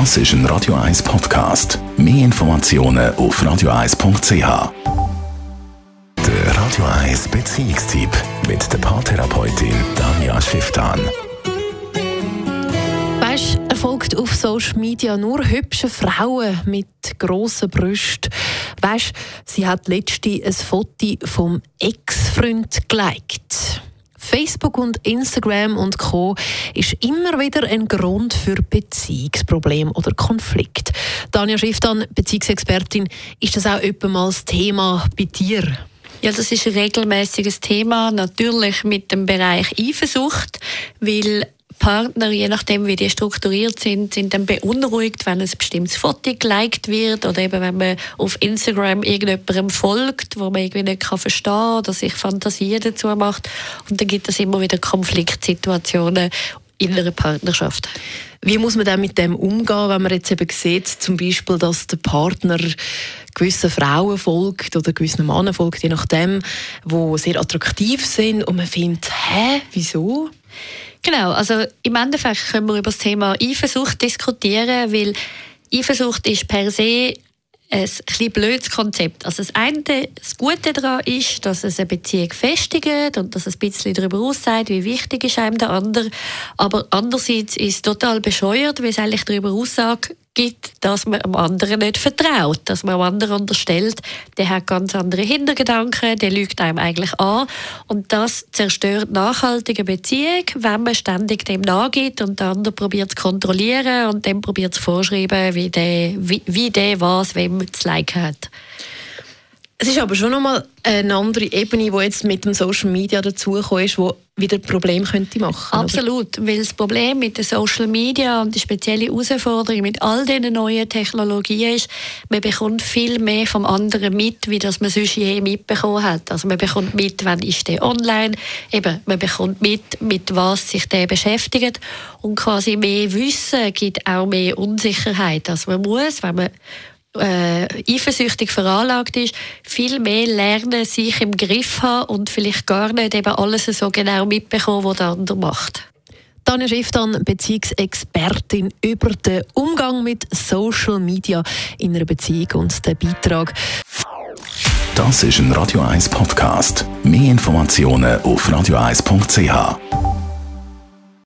Das ist ein Radio 1 Podcast. Mehr Informationen auf radio1.ch. Der Radio 1 Beziehungstyp mit der Paartherapeutin Danja Schifftan. Weißt, er folgt auf Social Media nur hübsche Frauen mit grossen Brüsten. Weißt, sie hat letzte ein Foto vom Ex-Freund geliked. Facebook und Instagram und Co. ist immer wieder ein Grund für Beziehungsprobleme oder Konflikt. Danja Schifftan, Beziehungsexpertin, ist das auch mal das Thema bei dir? Ja, das ist ein regelmäßiges Thema, natürlich mit dem Bereich Eifersucht, weil Partner, je nachdem wie die strukturiert sind, sind dann beunruhigt, wenn ein bestimmtes Foto geliked wird oder eben wenn man auf Instagram irgendjemandem folgt, wo man irgendwie nicht kann verstehen oder sich Fantasien dazu macht. Und dann gibt es immer wieder Konfliktsituationen in einer Partnerschaft. Wie muss man dann mit dem umgehen, wenn man jetzt eben sieht, zum Beispiel, dass der Partner gewissen Frauen folgt oder gewissen Männern folgt, je nachdem, wo sehr attraktiv sind und man findet, hä, wieso? Genau, also im Endeffekt können wir über das Thema Eifersucht diskutieren, weil Eifersucht ist per se ein bisschen blödes Konzept. Also das eine, das Gute daran ist, dass es eine Beziehung festigt und dass es ein bisschen darüber aussagt, wie wichtig ist einem der andere. Aber andererseits ist es total bescheuert, weil es eigentlich darüber aussagt, gibt, dass man dem anderen nicht vertraut, dass man dem anderen unterstellt, der hat ganz andere Hintergedanken, der lügt einem eigentlich an und das zerstört nachhaltige Beziehung, wenn man ständig dem nachgeht und der andere probiert zu kontrollieren und dem probiert zu vorschreiben, wie der, wie, wie der was wem zu liken hat. Es ist aber schon nochmal eine andere Ebene, die jetzt mit dem Social Media dazugekommen ist, wo wieder Problem könnte machen. Absolut, oder? weil das Problem mit den Social Media und die spezielle Herausforderung mit all diesen neuen Technologien ist, man bekommt viel mehr vom anderen mit, wie das man sonst je mitbekommen hat. Also man bekommt mit, wann ist der online, eben, man bekommt mit, mit was sich der beschäftigt und quasi mehr Wissen gibt auch mehr Unsicherheit. Also man muss, wenn man äh, eifersüchtig veranlagt ist, viel mehr lernen, sich im Griff haben und vielleicht gar nicht eben alles so genau mitbekommen, was der andere macht. Tanja Schifftan, Beziehungsexpertin über den Umgang mit Social Media in einer Beziehung und den Beitrag. Das ist ein Radio 1 Podcast. Mehr Informationen auf radio1.ch.